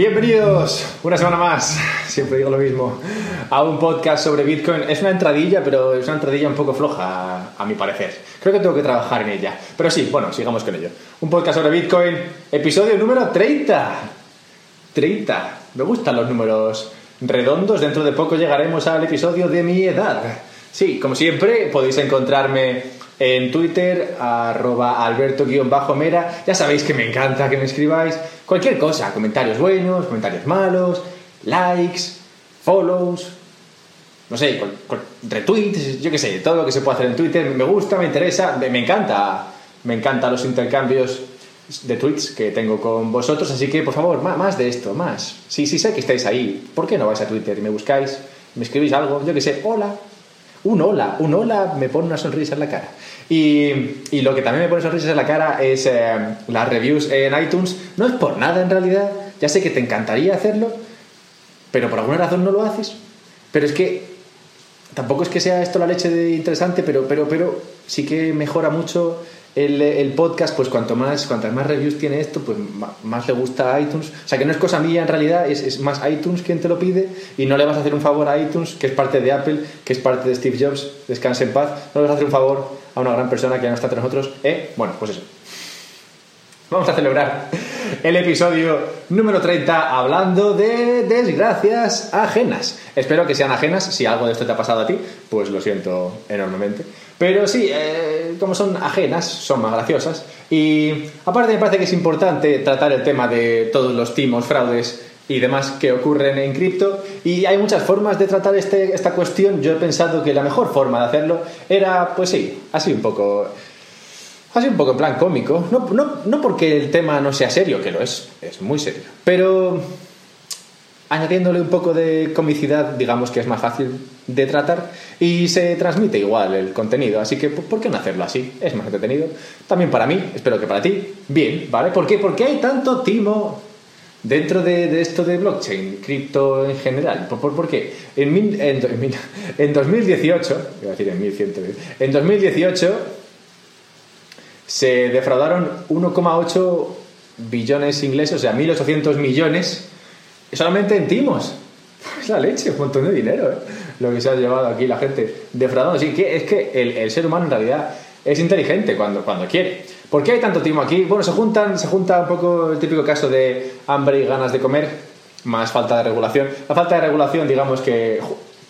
Bienvenidos una semana más, siempre digo lo mismo, a un podcast sobre Bitcoin. Es una entradilla, pero es una entradilla un poco floja, a mi parecer. Creo que tengo que trabajar en ella. Pero sí, bueno, sigamos con ello. Un podcast sobre Bitcoin, episodio número 30. 30. Me gustan los números redondos. Dentro de poco llegaremos al episodio de mi edad. Sí, como siempre, podéis encontrarme en Twitter, arroba alberto-mera. Ya sabéis que me encanta que me escribáis cualquier cosa, comentarios buenos, comentarios malos, likes, follows, no sé, retweets, yo qué sé, todo lo que se puede hacer en Twitter. Me gusta, me interesa, me, encanta, me encantan los intercambios de tweets que tengo con vosotros, así que por favor, más, de esto, más. Sí, sí sé que estáis ahí, ¿por qué no vais a Twitter y me buscáis, me escribís algo, yo qué sé, hola, un hola, un hola me pone una sonrisa en la cara. Y, lo que también me pone sonrisas en la cara es eh, las reviews en iTunes. No es por nada en realidad, ya sé que te encantaría hacerlo, pero por alguna razón no lo haces. Pero es que tampoco es que sea esto la leche de interesante, pero, pero, pero sí que mejora mucho el, podcast, pues cuanto más, cuantas más reviews tiene esto, pues más, le gusta a iTunes. O sea que no es cosa mía en realidad, es, más iTunes quien te lo pide y no le vas a hacer un favor a iTunes, que es parte de Apple, que es parte de Steve Jobs, descanse en paz, no le vas a hacer un favor a una gran persona que ya no está entre nosotros. ¿Eh? Bueno, pues eso. Vamos a celebrar el episodio número 30 hablando de desgracias ajenas. Espero que sean ajenas. Si algo de esto te ha pasado a ti, pues lo siento enormemente. Pero sí, eh, como son ajenas, son más graciosas. Y aparte me parece que es importante tratar el tema de todos los timos, fraudes y demás que ocurren en cripto. Y hay muchas formas de tratar este, esta cuestión. Yo he pensado que la mejor forma de hacerlo era, pues sí, así un poco... Así un poco en plan cómico. No, no, no porque el tema no sea serio, que lo es, es muy serio. Pero añadiéndole un poco de comicidad, digamos que es más fácil de tratar y se transmite igual el contenido. Así que, ¿por qué no hacerlo así? Es más entretenido. También para mí, espero que para ti, bien, ¿vale? ¿Por qué? Porque hay tanto timo dentro de, esto de blockchain, cripto en general. ¿Por, por, qué? En, en, en, 2018, iba a decir en 1100, en 2018 se defraudaron 1,8 billones ingleses, o sea, 1.800 millones solamente en timos. Es la leche, un montón de dinero, ¿eh? Lo que se ha llevado aquí la gente defraudando. Así que es que el, ser humano en realidad es inteligente cuando, cuando quiere. ¿Por qué hay tanto timo aquí? Bueno, se juntan, se junta un poco el típico caso de hambre y ganas de comer, más falta de regulación. La falta de regulación, digamos que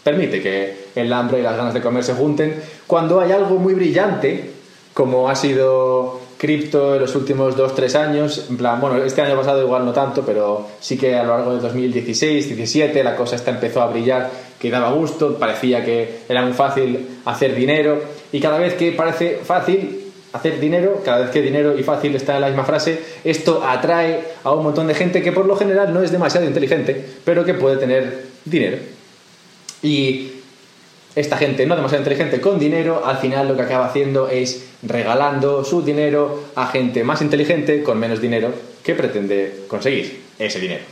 permite que el hambre y las ganas de comer se junten cuando hay algo muy brillante, como ha sido cripto en los últimos 2-3 años. En plan, bueno, este año pasado igual no tanto, pero sí que a lo largo de 2016, 17 la cosa esta empezó a brillar, que daba gusto, parecía que era muy fácil hacer dinero y cada vez que parece fácil hacer dinero, cada vez que dinero y fácil está en la misma frase, esto atrae a un montón de gente que por lo general no es demasiado inteligente, pero que puede tener dinero. Y esta gente no demasiado inteligente con dinero, al final lo que acaba haciendo es regalando su dinero a gente más inteligente con menos dinero que pretende conseguir ese dinero.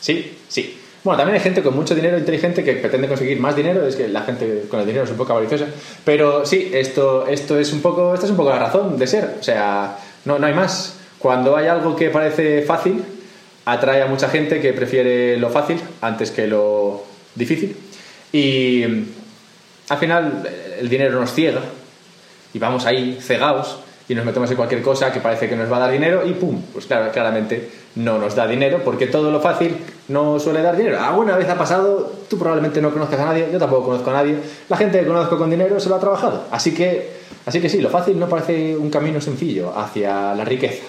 ¿Sí? Sí. Bueno, también hay gente con mucho dinero inteligente que pretende conseguir más dinero, es que la gente con el dinero es un poco avariciosa, pero sí, esto, esto es un poco, esta es un poco la razón de ser, o sea, no, no hay más. Cuando hay algo que parece fácil, atrae a mucha gente que prefiere lo fácil antes que lo difícil. Y al final el dinero nos ciega y vamos ahí cegados y nos metemos en cualquier cosa que parece que nos va a dar dinero y pum, pues claro, claramente no nos da dinero porque todo lo fácil no suele dar dinero. Alguna vez ha pasado, tú probablemente no conozcas a nadie, yo tampoco conozco a nadie, la gente que conozco con dinero se lo ha trabajado. Así que, así que sí, lo fácil no parece un camino sencillo hacia la riqueza.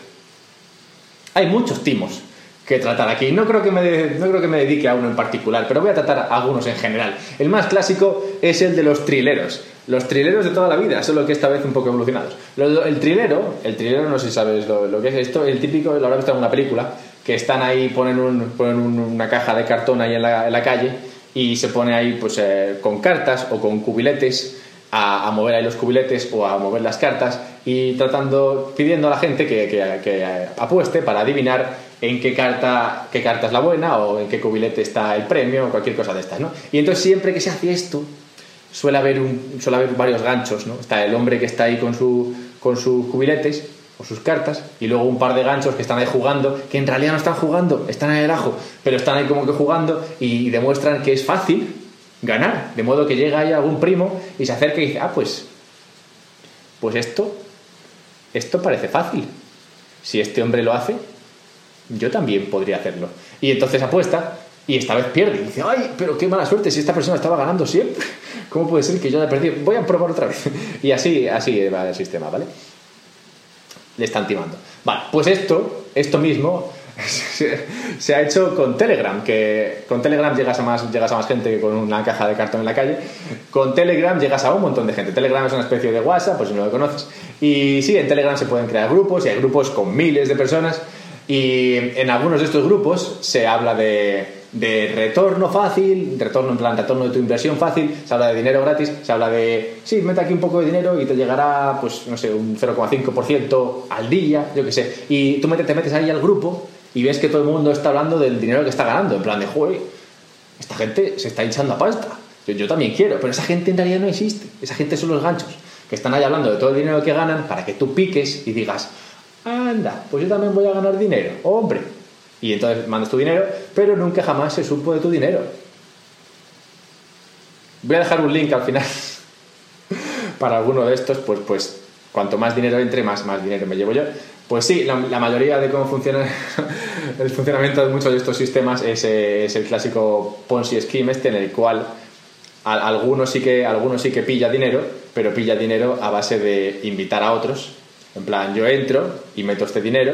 Hay muchos timos que tratar aquí. No creo que, me no creo que me dedique a uno en particular, pero voy a tratar algunos en general. El más clásico es el de los trileros. Los trileros de toda la vida, solo que esta vez un poco evolucionados. El trilero, el trilero no sé si sabes lo, que es esto, el típico, lo habrás visto en una película, que están ahí, ponen, un, ponen una caja de cartón ahí en la, calle y se pone ahí pues eh, con cartas o con cubiletes a, mover ahí los cubiletes o a mover las cartas y tratando, pidiendo a la gente que, apueste para adivinar en qué carta, qué carta es la buena o en qué cubilete está el premio o cualquier cosa de estas, ¿no? Y entonces siempre que se hace esto suele haber, un, suele haber varios ganchos, ¿no? Está el hombre que está ahí con, su, con sus cubiletes o sus cartas y luego un par de ganchos que están ahí jugando, que en realidad no están jugando, están en el ajo, pero están ahí como que jugando y demuestran que es fácil ganar, de modo que llega ahí algún primo y se acerca y dice, ah, pues, pues esto, esto parece fácil. Si este hombre lo hace, yo también podría hacerlo. Y entonces apuesta y esta vez pierde. Y dice, ay, pero qué mala suerte, si esta persona estaba ganando siempre, ¿cómo puede ser que yo haya perdido? Voy a probar otra vez. Y así, así va el sistema, ¿vale? Le están timando. Vale, pues esto, esto mismo, se, ha hecho con Telegram, que con Telegram llegas a, más, llegas a más gente que con una caja de cartón en la calle. Con Telegram llegas a un montón de gente. Telegram es una especie de WhatsApp, por si no lo conoces. Y sí, en Telegram se pueden crear grupos y hay grupos con miles de personas. Y en algunos de estos grupos se habla de retorno fácil, retorno en plan, retorno de tu inversión fácil, se habla de dinero gratis, se habla de, sí, mete aquí un poco de dinero y te llegará, pues, no sé, un 0,5% al día, yo qué sé. Y tú te metes ahí al grupo y ves que todo el mundo está hablando del dinero que está ganando, en plan de, joder, esta gente se está hinchando a pasta. Yo, yo también quiero, pero esa gente en realidad no existe. Esa gente son los ganchos, que están ahí hablando de todo el dinero que ganan para que tú piques y digas, anda, pues yo también voy a ganar dinero. Hombre, y entonces mandas tu dinero, pero nunca jamás se supo de tu dinero. Voy a dejar un link al final para alguno de estos, pues, pues cuanto más dinero entre, más, más dinero me llevo yo. Pues sí, la, mayoría de cómo funciona el funcionamiento de muchos de estos sistemas es, es el clásico Ponzi Scheme este en el cual algunos sí, que, algunos sí que pilla dinero, pero pilla dinero a base de invitar a otros. En plan, yo entro y meto este dinero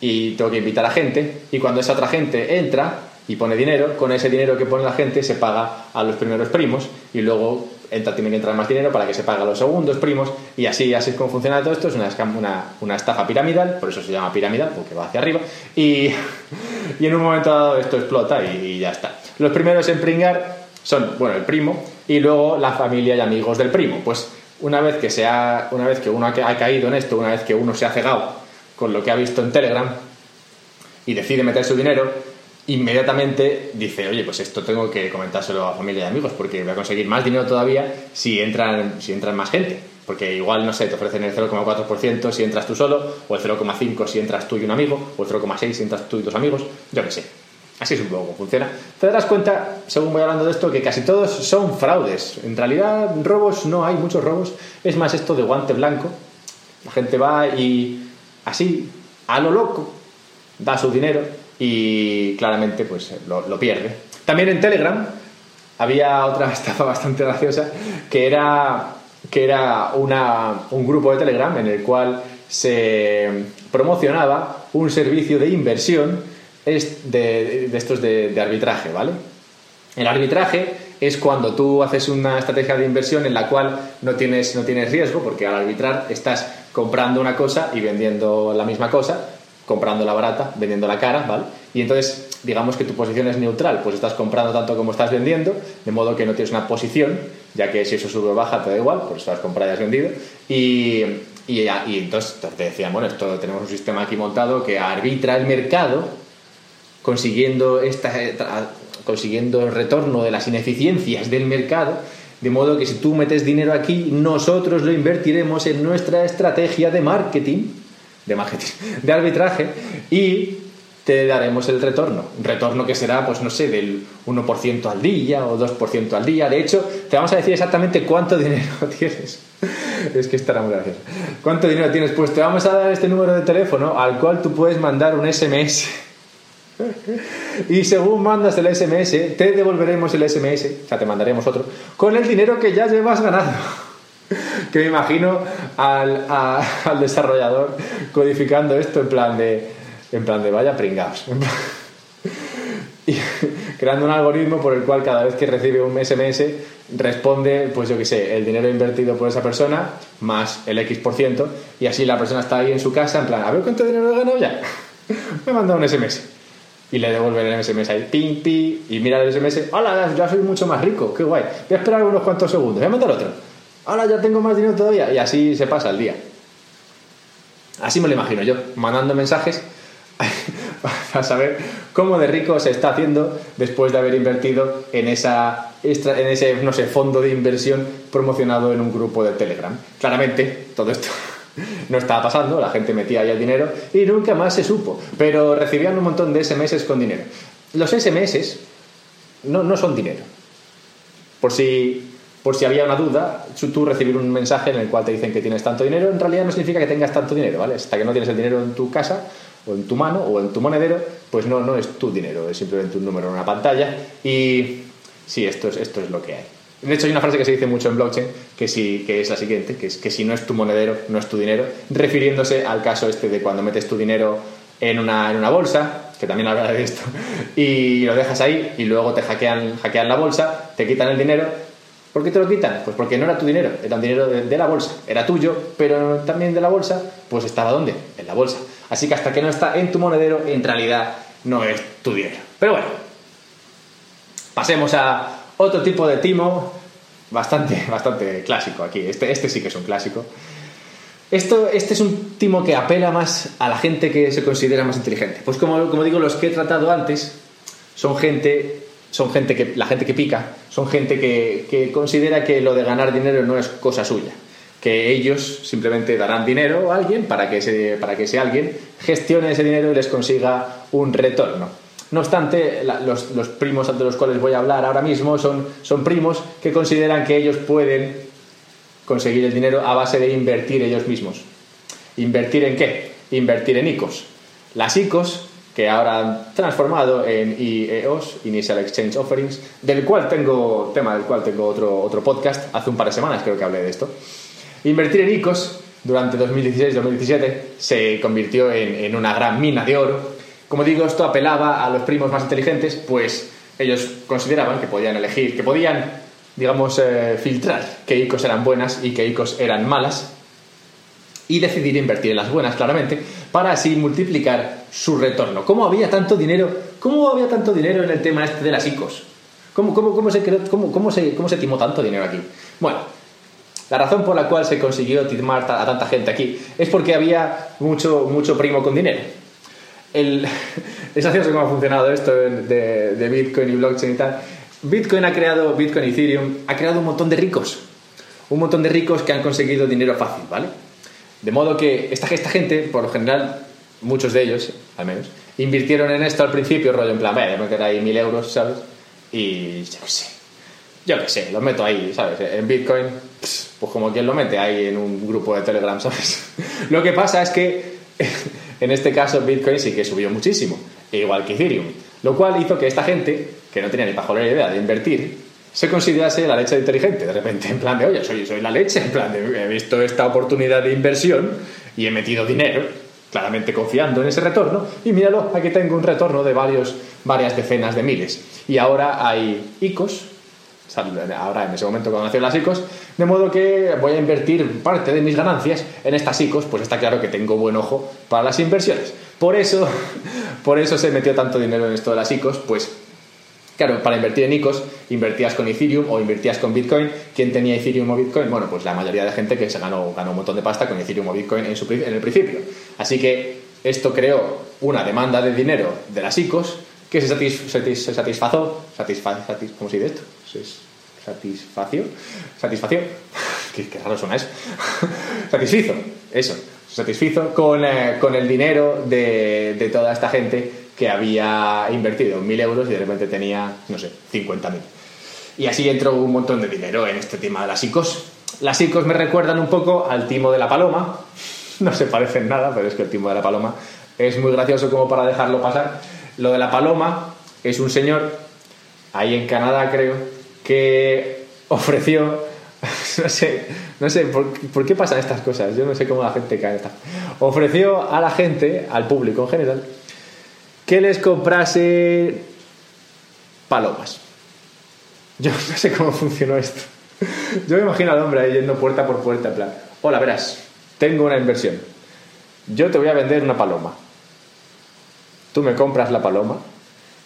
y tengo que invitar a gente y cuando esa otra gente entra y pone dinero, con ese dinero que pone la gente se paga a los primeros primos y luego entra, tiene que entrar más dinero para que se pague a los segundos primos y así, así es como funciona todo esto, es una, una, una estafa piramidal, por eso se llama piramidal, porque va hacia arriba y, y en un momento dado esto explota y, ya está. Los primeros en pringar son, bueno, el primo y luego la familia y amigos del primo. Pues una vez que, se una vez que uno ha caído en esto, una vez que uno se ha cegado con lo que ha visto en Telegram y decide meter su dinero, inmediatamente dice, oye, pues esto tengo que comentárselo a familia y amigos porque voy a conseguir más dinero todavía si entran, si entran más gente. Porque igual, no sé, te ofrecen el 0,4% si entras tú solo, o el 0,5% si entras tú y un amigo, o el 0,6% si entras tú y dos amigos, yo qué sé. Así es un poco como funciona. Te darás cuenta, según voy hablando de esto, que casi todos son fraudes. En realidad, robos no hay, muchos robos. Es más esto de guante blanco. La gente va y así, a lo loco, da su dinero y claramente pues lo, pierde. También en Telegram había otra estafa bastante graciosa que era, que era un grupo de Telegram en el cual se promocionaba un servicio de inversión de, de estos de, arbitraje, ¿vale? El arbitraje es cuando tú haces una estrategia de inversión en la cual no tienes, no tienes riesgo, porque al arbitrar estás comprando una cosa y vendiendo la misma cosa, comprando la barata, vendiendo la cara, ¿vale? Y entonces, digamos que tu posición es neutral, pues estás comprando tanto como estás vendiendo, de modo que no tienes una posición, ya que si eso sube o baja te da igual, pues has comprado y has vendido. Y, y, y entonces te decían, bueno, esto tenemos un sistema aquí montado que arbitra el mercado, consiguiendo, esta, consiguiendo el retorno de las ineficiencias del mercado de modo que si tú metes dinero aquí, nosotros lo invertiremos en nuestra estrategia de marketing, de marketing, de arbitraje, y te daremos el retorno. Un retorno que será, pues no sé, del 1% al día o 2% al día. De hecho, te vamos a decir exactamente cuánto dinero tienes. es que estará muy gracioso. ¿Cuánto dinero tienes? Pues te vamos a dar este número de teléfono al cual tú puedes mandar un SMS y según mandas el SMS, te devolveremos el SMS, o sea, te mandaremos otro, con el dinero que ya llevas ganado. que me imagino al, al, desarrollador codificando esto en plan de, en plan de vaya pringados. y creando un algoritmo por el cual cada vez que recibe un SMS responde, pues yo qué sé, el dinero invertido por esa persona más el X por ciento y así la persona está ahí en su casa en plan, a ver cuánto dinero he ganado ya. me ha mandado un SMS y le devuelven el SMS ahí, ping, ping, y mira el SMS, hola, ya soy mucho más rico, qué guay, voy a esperar unos cuantos segundos, voy a mandar otro, hola, ya tengo más dinero todavía, y así se pasa el día. Así me lo imagino yo, mandando mensajes para saber cómo de rico se está haciendo después de haber invertido en, esa, en ese, no sé, fondo de inversión promocionado en un grupo de Telegram. Claramente, todo esto no estaba pasando, la gente metía ahí el dinero y nunca más se supo. Pero recibían un montón de SMS con dinero. Los SMS no, no son dinero. Por si, por si había una duda, tú recibir un mensaje en el cual te dicen que tienes tanto dinero, en realidad no significa que tengas tanto dinero, ¿vale? Hasta que no tienes el dinero en tu casa, o en tu mano, o en tu monedero, pues no, no es tu dinero, es simplemente un número en una pantalla. Y sí, esto es, esto es lo que hay. De hecho, hay una frase que se dice mucho en blockchain que, sí, que es la siguiente, que es que si no es tu monedero, no es tu dinero, refiriéndose al caso este de cuando metes tu dinero en una, en una bolsa, que también habla de esto, y lo dejas ahí y luego te hackean, hackean la bolsa, te quitan el dinero. ¿Por qué te lo quitan? Pues porque no era tu dinero, era un dinero de, de la bolsa, era tuyo, pero también de la bolsa, pues estaba ¿dónde? En la bolsa. Así que hasta que no está en tu monedero, en realidad no es tu dinero. Pero bueno, pasemos a otro tipo de timo, bastante, bastante clásico aquí. Este, este sí que es un clásico. Esto, este es un timo que apela más a la gente que se considera más inteligente. Pues como, como digo, los que he tratado antes son gente, son gente que, la gente que pica, son gente que, que considera que lo de ganar dinero no es cosa suya. Que ellos simplemente darán dinero a alguien para que, ese, para que ese alguien gestione ese dinero y les consiga un retorno. No obstante, los, primos de los cuales voy a hablar ahora mismo son, primos que consideran que ellos pueden conseguir el dinero a base de invertir ellos mismos. ¿Invertir en qué? Invertir en ICOs. Las ICOs, que ahora han transformado en IEOs, Initial Exchange Offerings, del cual tengo, tema del cual tengo otro, otro podcast, hace un par de semanas creo que hablé de esto. Invertir en ICOs durante 2016-2017 se convirtió en una gran mina de oro como digo, esto apelaba a los primos más inteligentes, pues ellos consideraban que podían elegir, que podían, digamos, eh, filtrar qué ICOs eran buenas y qué ICOs eran malas y decidir invertir en las buenas, claramente, para así multiplicar su retorno. ¿Cómo había tanto dinero? ¿Cómo había tanto dinero en el tema este de las ICOs? ¿Cómo, cómo, cómo se, se, ¿Cómo se timó tanto dinero aquí? Bueno, la razón por la cual se consiguió timar a tanta gente aquí es porque había mucho, mucho primo con dinero el, es gracioso cómo ha funcionado esto de, de, Bitcoin y blockchain y tal. Bitcoin ha creado, Bitcoin y Ethereum, ha creado un montón de ricos. Un montón de ricos que han conseguido dinero fácil, ¿vale? De modo que esta, esta gente, por lo general, muchos de ellos, al menos, invirtieron en esto al principio, rollo en plan, me queda ahí mil euros, ¿sabes? Y yo qué sé, yo qué sé, lo meto ahí, ¿sabes? En Bitcoin, pues como quien lo mete ahí en un grupo de Telegram, ¿sabes? lo que pasa es que en este caso, Bitcoin sí que subió muchísimo, igual que Ethereum. Lo cual hizo que esta gente, que no tenía ni pajolera idea de invertir, se considerase la leche inteligente. De repente, en plan de, oye, soy, soy la leche, en plan de, he visto esta oportunidad de inversión y he metido dinero, claramente confiando en ese retorno, y míralo, aquí tengo un retorno de varios, varias decenas de miles. Y ahora hay ICOs, ahora en ese momento cuando nacieron las ICOs, de modo que voy a invertir parte de mis ganancias en estas ICOs, pues está claro que tengo buen ojo para las inversiones. Por eso, por eso se metió tanto dinero en esto de las ICOs, pues Claro, para invertir en ICOs, invertías con Ethereum o invertías con Bitcoin. ¿Quién tenía Ethereum o Bitcoin? Bueno, pues la mayoría de gente que se ganó, ganó un montón de pasta con Ethereum o Bitcoin en, su, en el principio. Así que esto creó una demanda de dinero de las ICOs que se, satisfazó, ¿cómo se dice esto? Satisfació, satisfació, qué, raro suena eso, satisfizo, eso, satisfizo con, eh, con el dinero de, de, toda esta gente que había invertido mil euros y de repente tenía, no sé, 50.000. Y así entró un montón de dinero en este tema de las ICOs. Las ICOs me recuerdan un poco al timo de la paloma, no se parecen nada, pero es que el timo de la paloma es muy gracioso como para dejarlo pasar. Lo de la paloma es un señor, ahí en Canadá creo, que ofreció, no sé, no sé por, qué pasan estas cosas, yo no sé cómo la gente cae. Esta. Ofreció a la gente, al público en general, que les comprase palomas. Yo no sé cómo funcionó esto. Yo me imagino al hombre ahí yendo puerta por puerta, en plan, hola, verás, tengo una inversión. Yo te voy a vender una paloma. Tú me compras la paloma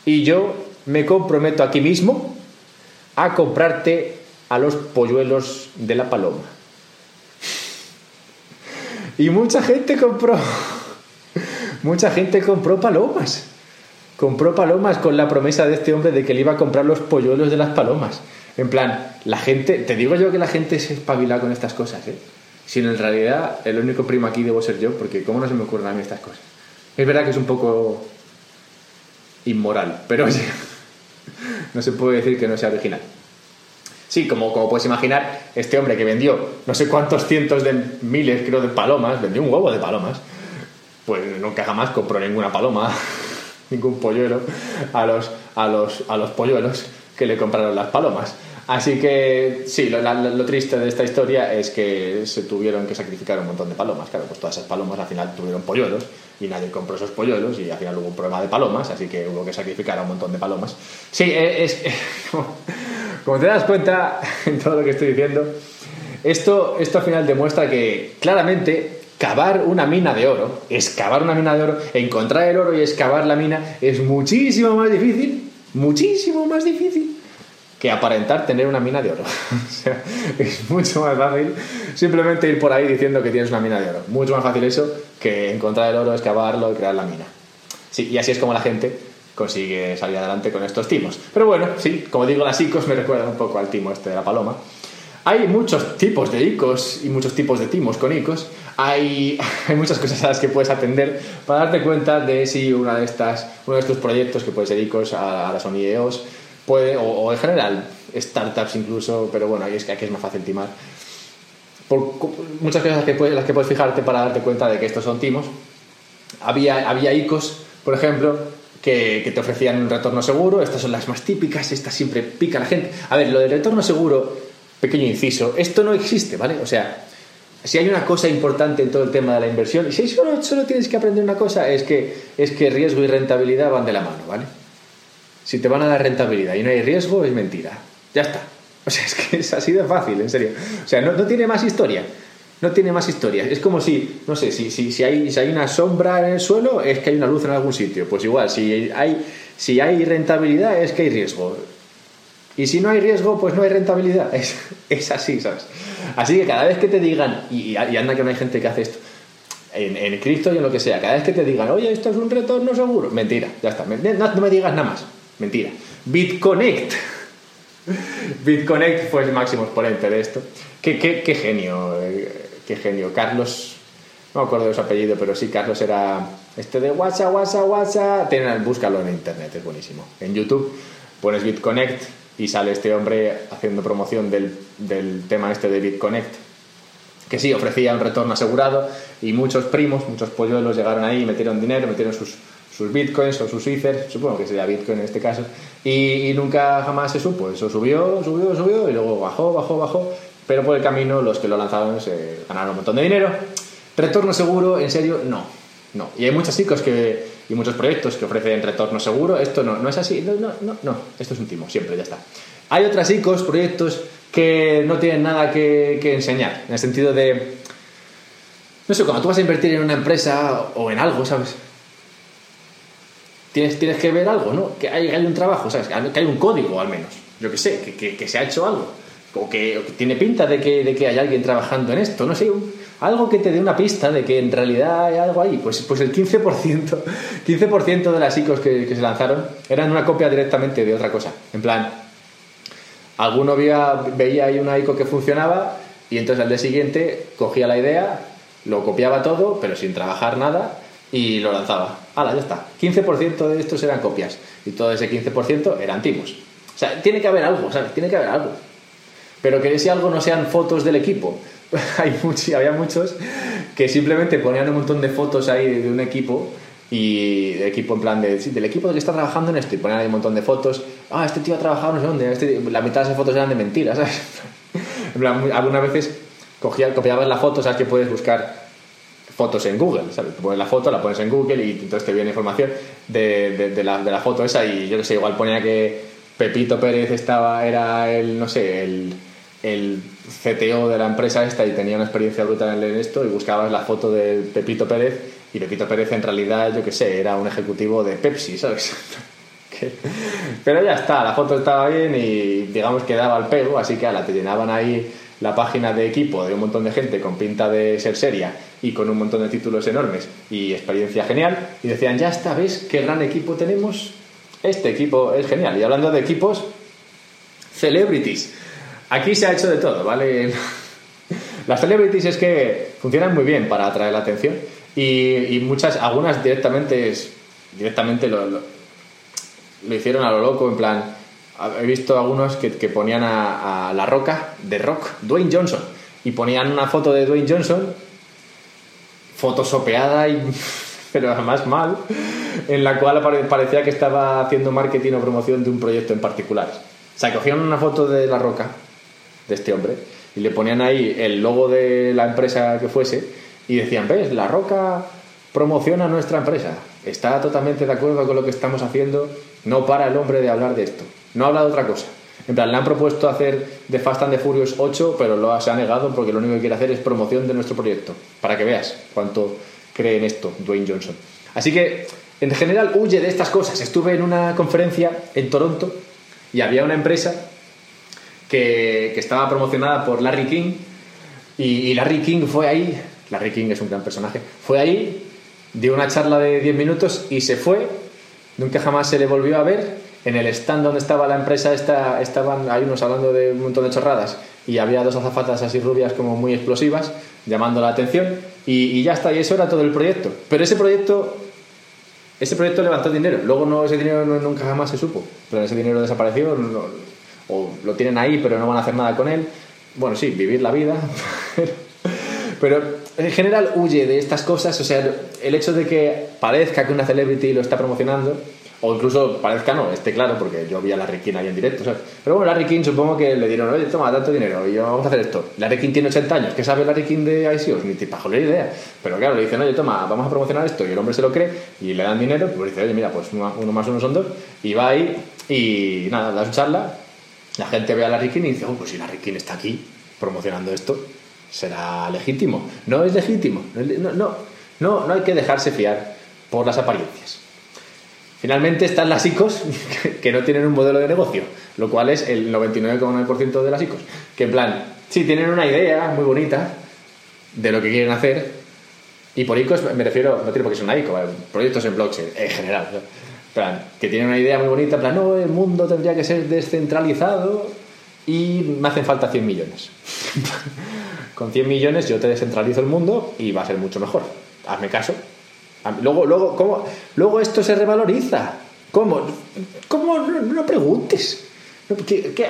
y yo me comprometo aquí mismo a comprarte a los polluelos de la paloma. Y mucha gente compró, mucha gente compró palomas. Compró palomas con la promesa de este hombre de que le iba a comprar los polluelos de las palomas. En plan, la gente, te digo yo que la gente se espabila con estas cosas, ¿eh? Si en realidad el único primo aquí debo ser yo, porque ¿cómo no se me ocurren a mí estas cosas? Es verdad que es un poco inmoral, pero no se puede decir que no sea original. Sí, como, como puedes imaginar, este hombre que vendió no sé cuántos cientos de miles, creo, de palomas, vendió un huevo de palomas, pues nunca jamás compró ninguna paloma, ningún polluelo a los, a, los, a los polluelos que le compraron las palomas. Así que sí, lo, triste de esta historia es que se tuvieron que sacrificar un montón de palomas. Claro, pues todas esas palomas al final tuvieron polluelos y nadie compró esos polluelos y al final hubo un problema de palomas, así que hubo que sacrificar a un montón de palomas. Sí, e, es, como, te das cuenta en todo lo que estoy diciendo, esto, esto al final demuestra que claramente cavar una mina de oro, excavar una mina de oro, encontrar el oro y excavar la mina es muchísimo más difícil, muchísimo más difícil que aparentar tener una mina de oro. o sea, es mucho más fácil simplemente ir por ahí diciendo que tienes una mina de oro. Mucho más fácil eso que encontrar el oro, excavarlo y crear la mina. Sí, y así es como la gente consigue salir adelante con estos timos. Pero bueno, sí, como digo, las ICOs me recuerdan un poco al timo este de la paloma. Hay muchos tipos de ICOs y muchos tipos de timos con ICOs. Hay, hay muchas cosas a las que puedes atender para darte cuenta de si una de estas, uno de estos proyectos, que puede ser ICOs a, a las ONIEOS, puede, o, en general, startups incluso, pero bueno, ahí es aquí es más fácil timar. Muchas cosas que puedes, las que puedes fijarte para darte cuenta de que estos son timos. Había, había ICOs, por ejemplo, que, te ofrecían un retorno seguro. Estas son las más típicas, estas siempre pica la gente. A ver, lo del retorno seguro, pequeño inciso, esto no existe, ¿vale? O sea, si hay una cosa importante en todo el tema de la inversión, y si solo, solo tienes que aprender una cosa, es que, es que riesgo y rentabilidad van de la mano, ¿vale? Si te van a dar rentabilidad y no hay riesgo, es mentira. Ya está. O sea, es que es así de fácil, en serio. O sea, no, tiene más historia. No tiene más historia. Es como si, no sé, si, si, si, hay, si hay una sombra en el suelo, es que hay una luz en algún sitio. Pues igual, si hay, si hay rentabilidad, es que hay riesgo. Y si no hay riesgo, pues no hay rentabilidad. Es, es así, ¿sabes? Así que cada vez que te digan, y, anda que no hay gente que hace esto, en, en Cristo y en lo que sea, cada vez que te digan, oye, esto es un retorno seguro, mentira, ya está. no me digas nada más. Mentira. BitConnect. BitConnect fue el máximo exponente de esto. Qué, genio, eh, qué genio. Carlos, no me acuerdo de su apellido, pero sí, Carlos era este de WhatsApp, WhatsApp, WhatsApp. Búscalo en internet, es buenísimo. En YouTube pones BitConnect y sale este hombre haciendo promoción del, del tema este de BitConnect. Que sí, ofrecía un retorno asegurado y muchos primos, muchos polluelos llegaron ahí, metieron dinero, metieron sus, sus bitcoins o sus ether, supongo que sería bitcoin en este caso, y, nunca jamás se supo. Eso subió, subió, subió y luego bajó, bajó, bajó, pero por el camino los que lo lanzaron se ganaron un montón de dinero. Retorno seguro, en serio, no. No. Y hay muchos chicos que, y muchos proyectos que ofrecen retorno seguro. Esto no, no es así. No, no, no, no. Esto es un timo, siempre, ya está. Hay otros chicos, proyectos que no tienen nada que, que enseñar, en el sentido de. No sé, cuando tú vas a invertir en una empresa o en algo, ¿sabes? Tienes, tienes que ver algo, ¿no? Que hay, hay un trabajo, ¿sabes? Que hay un código al menos, yo que sé, que, que, que se ha hecho algo. O que, tiene pinta de que, de que hay alguien trabajando en esto, no sé, algo que te dé una pista de que en realidad hay algo ahí. Pues, pues el 15%, 15 de las ICOs que, que, se lanzaron eran una copia directamente de otra cosa. En plan, alguno veía, veía ahí una ICO que funcionaba y entonces al día siguiente cogía la idea, lo copiaba todo, pero sin trabajar nada y lo lanzaba. ¡Hala, ya está! 15% de estos eran copias y todo ese 15% eran timos. O sea, tiene que haber algo, ¿sabes? Tiene que haber algo. Pero que ese algo no sean fotos del equipo. Hay muchos, había muchos que simplemente ponían un montón de fotos ahí de un equipo y de equipo en plan de, del equipo que está trabajando en esto y ponían ahí un montón de fotos. Ah, este tío ha trabajado no sé dónde. Este, la mitad de esas fotos eran de mentiras, ¿sabes? en plan, algunas veces cogía, copiabas la foto, ¿sabes? Que puedes buscar fotos en Google, ¿sabes? Tú pones la foto, la pones en Google y entonces te viene información de, de, la, de la, foto esa y yo que sé, igual ponía que Pepito Pérez estaba, era el, no sé, el, el CTO de la empresa esta y tenía una experiencia brutal en esto y buscabas la foto de Pepito Pérez y Pepito Pérez en realidad, yo que sé, era un ejecutivo de Pepsi, ¿sabes? Pero ya está, la foto estaba bien y digamos que daba el pego, así que a la te llenaban ahí la página de equipo de un montón de gente con pinta de ser seria y con un montón de títulos enormes y experiencia genial y decían, ya está, ¿ves qué gran equipo tenemos? Este equipo es genial. Y hablando de equipos, celebrities. Aquí se ha hecho de todo, ¿vale? Las celebrities es que funcionan muy bien para atraer la atención y, muchas, algunas directamente, directamente lo, lo, hicieron a lo loco, en plan, he visto algunos que, ponían a, La Roca, de Rock, Dwayne Johnson, y ponían una foto de Dwayne Johnson, fotosopeada y pero además mal, en la cual parecía que estaba haciendo marketing o promoción de un proyecto en particular. O sea, cogían una foto de La Roca, de este hombre, y le ponían ahí el logo de la empresa que fuese, y decían, ves, La Roca promociona nuestra empresa, está totalmente de acuerdo con lo que estamos haciendo, no para el hombre de hablar de esto, no habla de otra cosa. En plan, le han propuesto hacer The Fast and the Furious 8, pero lo, se ha negado porque lo único que quiere hacer es promoción de nuestro proyecto, para que veas cuánto cree en esto Dwayne Johnson. Así que, en general, huye de estas cosas. Estuve en una conferencia en Toronto y había una empresa que, estaba promocionada por Larry King y, Larry King fue ahí, Larry King es un gran personaje, fue ahí, dio una charla de 10 minutos y se fue, nunca jamás se le volvió a ver. En el stand donde estaba la empresa esta, estaban hay hablando de un montón de chorradas y había dos azafatas así rubias como muy explosivas llamando la atención y, ya está, y eso era todo el proyecto. Pero ese proyecto, ese proyecto levantó dinero, luego no, ese dinero nunca jamás se supo, pero ese dinero desapareció, o lo tienen ahí pero no van a hacer nada con él. Bueno, sí, vivir la vida, pero en general huye de estas cosas, o sea, el hecho de que parezca que una celebrity lo está promocionando o incluso parezca no, esté claro, porque yo vi a Larry King ahí en directo, ¿sabes? Pero bueno, Larry King supongo que le dieron, oye, toma, tanto dinero y vamos a hacer esto. Larry King tiene 80 años, ¿qué sabe Larry King de ICOs? Ni te la idea. Pero claro, le dicen, oye, toma, vamos a promocionar esto y el hombre se lo cree y le dan dinero, pues dice, oye, mira, pues uno más uno son dos. Y va ahí y nada, da su charla, la gente ve a Larry King y dice, oh, pues si Larry King está aquí promocionando esto, será legítimo. No es legítimo, no, no, no, no hay que dejarse fiar por las apariencias. Finalmente están las ICOs que no tienen un modelo de negocio, lo cual es el 99,9% de las ICOs. Que en plan, sí, tienen una idea muy bonita de lo que quieren hacer, y por ICOs me refiero, no tiene por qué ser una ICO, proyectos en blockchain en general. que tienen una idea muy bonita, plan, no, el mundo tendría que ser descentralizado y me hacen falta 100 millones. Con 100 millones yo te descentralizo el mundo y va a ser mucho mejor. Hazme caso Luego, luego, ¿cómo? luego esto se revaloriza. ¿Cómo? ¿Cómo? No, preguntes.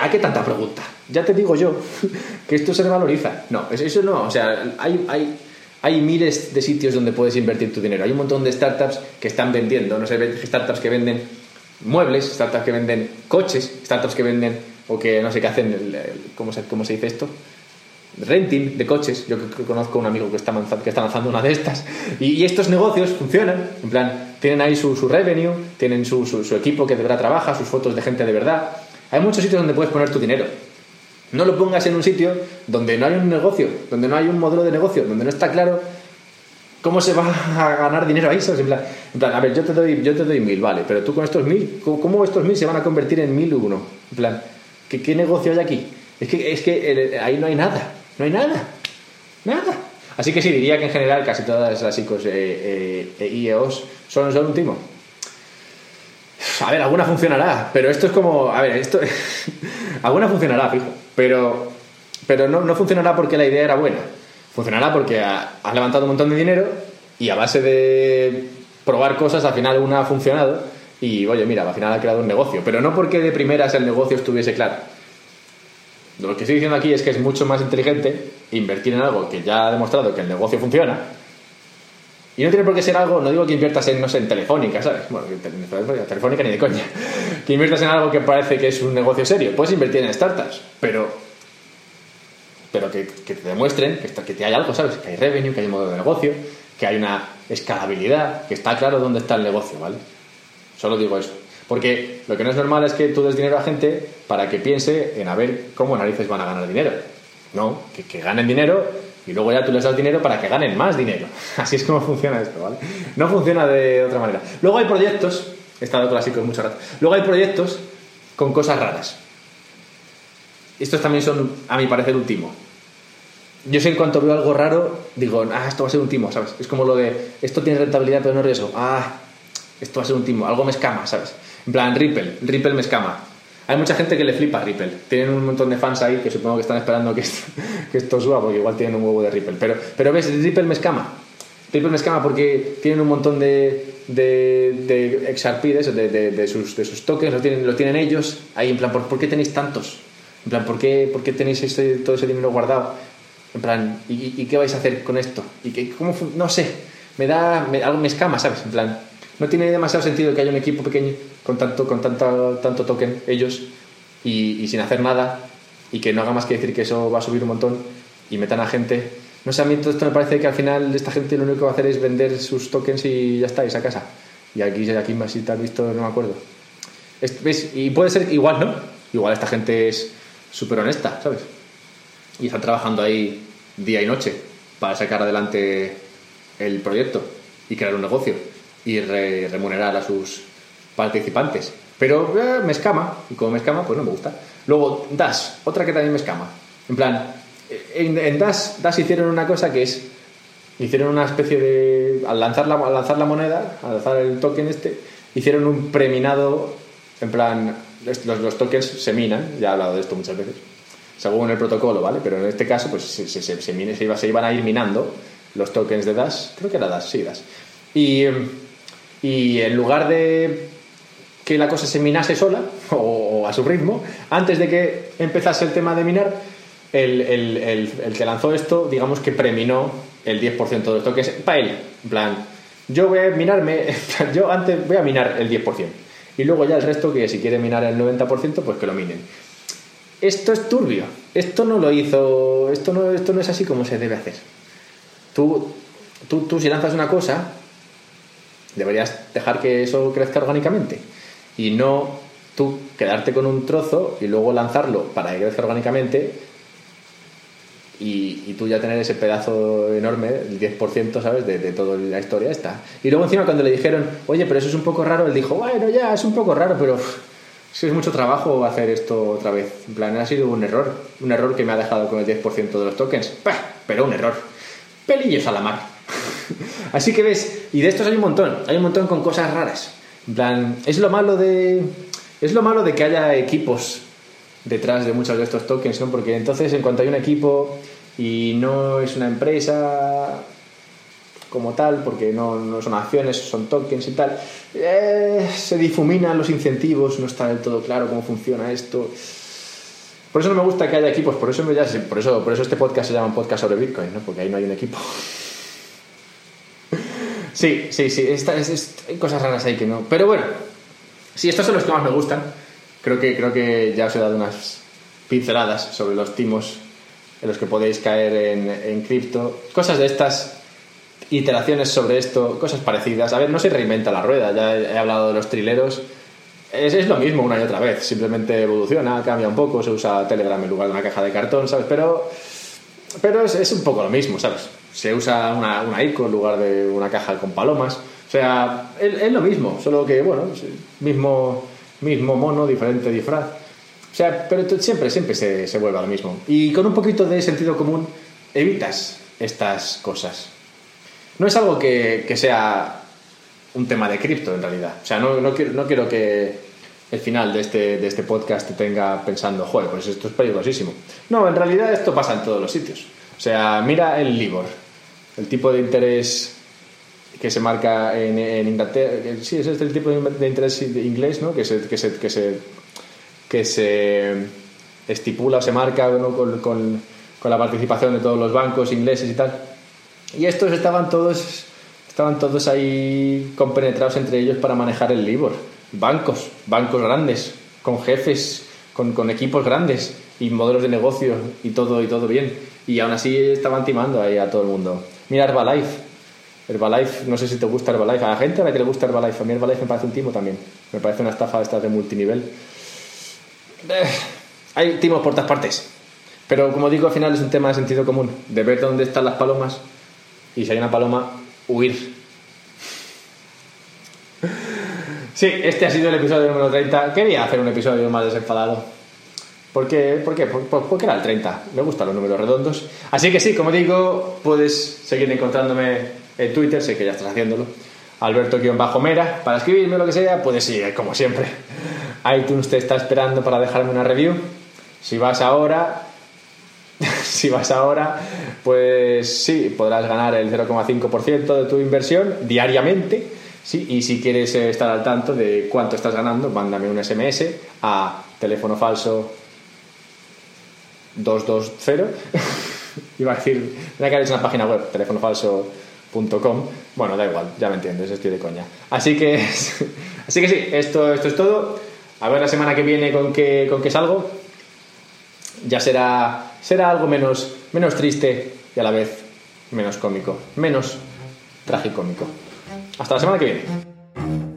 a qué tanta pregunta? Ya te digo yo que esto se revaloriza. No, eso no. O sea, hay, hay, hay miles de sitios donde puedes invertir tu dinero. Hay un montón de startups que están vendiendo. No sé, startups que venden muebles, startups que venden coches, startups que venden o que no sé qué hacen. ¿cómo, se, ¿Cómo se dice esto? Renting de coches. Yo conozco un amigo que está, que está lanzando una de estas. Y, estos negocios funcionan. En plan, tienen ahí su, revenue, tienen su, su, equipo que de verdad trabaja, sus fotos de gente de verdad. Hay muchos sitios donde puedes poner tu dinero. No lo pongas en un sitio donde no hay un negocio, donde no hay un modelo de negocio, donde no está claro cómo se va a ganar dinero ahí. En plan, en plan a ver, yo te, doy, yo te doy mil, vale, pero tú con estos mil, ¿cómo, estos mil se van a convertir en mil uno? En plan, ¿qué, qué negocio hay aquí? Es que, es que ahí no hay nada. No hay nada. Nada. Así que sí, diría que en general casi todas las ICOs eh, eh, IEOs son, son un timo. A ver, alguna funcionará, pero esto es como. A ver, esto. alguna funcionará, fijo. Pero, pero no, no funcionará porque la idea era buena. Funcionará porque has levantado un montón de dinero y a base de probar cosas, al final una ha funcionado y, oye, mira, al final ha creado un negocio. Pero no porque de primeras el negocio estuviese claro lo que estoy diciendo aquí es que es mucho más inteligente invertir en algo que ya ha demostrado que el negocio funciona. Y no tiene por qué ser algo, no digo que inviertas en, no sé, en Telefónica, ¿sabes? Bueno, Telefónica ni de coña. Que inviertas en algo que parece que es un negocio serio. Puedes invertir en startups, pero pero que, te demuestren que, que hay algo, ¿sabes? Que hay revenue, que hay un modo de negocio, que hay una escalabilidad, que está claro dónde está el negocio, ¿vale? Solo digo eso. Porque lo que no es normal es que tú des dinero a gente para que piense en a ver cómo narices van a ganar dinero. No, que, ganen dinero y luego ya tú les das dinero para que ganen más dinero. Así es como funciona esto, ¿vale? No funciona de otra manera. Luego hay proyectos, he estado clásicos mucho rato, luego hay proyectos con cosas raras. Estos también son, a mi parecer, un timo. Yo sé en cuanto veo algo raro, digo, ah, esto va a ser un timo, ¿sabes? Es como lo de, esto tiene rentabilidad pero no riesgo. Ah, esto va a ser un timo, algo me escama, ¿sabes? En plan, Ripple, Ripple me escama. Hay mucha gente que le flipa Ripple. Tienen un montón de fans ahí que supongo que están esperando que esto, que suba porque igual tienen un huevo de Ripple. Pero, pero ves, Ripple me escama. Ripple me escama porque tienen un montón de, de, de XRP, de, sus, de sus tokens, lo tienen, lo tienen ellos. Ahí en plan, ¿por, qué tenéis tantos? En plan, ¿por qué, por qué tenéis ese- todo ese dinero guardado? En plan, ¿y, qué vais a hacer con esto? ¿Y qué, cómo No sé, me da, algo me escama, ¿sabes? En plan, no tiene demasiado sentido que haya un equipo pequeño con tanto, con tanto, tanto token, ellos, y, sin hacer nada, y que no haga más que decir que eso va a subir un montón, y metan a gente. No sé, a mí todo esto me parece que al final esta gente lo único que va a hacer es vender sus tokens y ya está, y a casa. Y aquí, aquí más si te has visto, no me acuerdo. Es-. Y puede ser igual, ¿no? Igual esta gente es súper honesta, ¿sabes? Y están trabajando ahí día y noche para sacar adelante el proyecto y crear un negocio y re- remunerar a sus participantes. Pero eh, me escama, y como me escama, pues no me gusta. Luego, Dash, otra que también me escama. En plan, en, en Dash, hicieron una cosa que es hicieron una especie de al lanzar la, al lanzar la moneda al lanzar el token este hicieron un preminado en plan los, los tokens se minan ya he hablado de esto muchas veces según el protocolo vale pero en este caso pues se, se, se, se, se iba- iban a ir minando los tokens de Dash creo que era Dash sí Dash y, y en lugar de que la cosa se minase sola o, a su ritmo, antes de que empezase el tema de minar, el, el- el- el que lanzó esto, digamos que preminó el 10% de los tokens para él. En plan, yo voy a minarme, yo antes voy a minar el 10%. Y luego ya el resto, que si quiere minar el 90%, pues que lo minen. Esto es turbio. Esto no lo hizo. Esto no, esto no es así como se debe hacer. Tú, tú, tú si lanzas una cosa, deberías dejar que eso crezca orgánicamente y no tú quedarte con un trozo y luego lanzarlo para que crezca orgánicamente y, tú ya tener ese pedazo enorme, el 10%, ¿sabes?, de, de toda la historia esta. Y luego encima cuando le dijeron, oye, pero eso es un poco raro, él dijo, bueno, ya, es un poco raro, pero es es mucho trabajo hacer esto otra vez. En plan, ha sido un error, un error que me ha dejado con el 10% de los tokens. Pero un error. Pelillos a la mar. Así que ves, y de estos hay un montón, hay un montón con cosas raras. En plan, es lo malo de. Es lo malo de que haya equipos detrás de muchos de estos tokens, ¿no? Porque entonces, en cuanto hay un equipo y no es una empresa como tal, porque no, son acciones, son tokens y tal, eh, se difuminan los incentivos, no está del todo claro cómo funciona esto. Por eso no me gusta que haya equipos, por eso, por eso este podcast se llama un podcast sobre Bitcoin, ¿no? Porque ahí no hay un equipo. Sí, sí, sí, hay cosas raras ahí que no. Pero bueno, sí, estos son los que más me gustan. Creo que, creo que ya os he dado unas pinceladas sobre los timos en los que podéis caer en, en cripto. Cosas de estas, iteraciones sobre esto, cosas parecidas. A ver, no se reinventa la rueda, ya he, he hablado de los trileros. Es, es lo mismo una y otra vez, simplemente evoluciona, cambia un poco, se usa Telegram en lugar de una caja de cartón, ¿sabes? Pero pero es, es un poco lo mismo, ¿sabes? Se usa una, una ICO en lugar de una caja con palomas. O sea, es, lo mismo, solo que, bueno, mismo, mismo mono, diferente disfraz. O sea, pero siempre, siempre se, se vuelve lo mismo. Y con un poquito de sentido común evitas estas cosas. No es algo que, que sea un tema de cripto, en realidad. O sea, no, no, quiero, no quiero que el final de este, de este podcast te tenga pensando, joder, pues esto es peligrosísimo. No, en realidad esto pasa en todos los sitios. O sea, mira el LIBOR, el tipo de interés que se marca en, Inglaterra. Sí, ese es el tipo de de interés inglés, ¿no? Que se, que se, que se, que se estipula o se marca ¿no? con, con, con la participación de todos los bancos ingleses y tal. Y estos estaban todos, estaban todos ahí compenetrados entre ellos para manejar el LIBOR. Bancos, bancos grandes, con jefes, con, con equipos grandes y modelos de negocio y todo, y todo bien. Y aún así estaban timando ahí a todo el mundo. Mira Herbalife. Herbalife, no sé si te gusta Herbalife. A la gente a la que le gusta Herbalife. A mí Herbalife me parece un timo también. Me parece una estafa de estas de multinivel. Eh, hay timos por todas partes. Pero como digo, al final es un tema de sentido común. De ver dónde están las palomas y si hay una paloma, huir. Sí, este ha sido el episodio número 30. Quería hacer un episodio más desenfadado. ¿Por qué? ¿Por qué? Por- por- porque era el 30. Me gustan los números redondos. Así que sí, como digo, puedes seguir encontrándome en Twitter, sé que ya estás haciéndolo. Alberto-Mera, para escribirme lo que sea, puedes ir, como siempre, iTunes te está esperando para dejarme una review. Si vas ahora, si vas ahora, pues sí, podrás ganar el 0,5% de tu inversión diariamente. Sí, y si quieres estar al tanto de cuánto estás ganando, mándame un SMS a teléfono falso 220. Iba a decir, tenía que haber una página web, teléfono falso.com. Bueno, da igual, ya me entiendes, estoy de coña. Así que, así que sí, esto, esto es todo. A ver la semana que viene con qué, con qué salgo. Ya será, será algo menos, menos triste y a la vez menos cómico. Menos tragicómico. Hasta la semana que viene.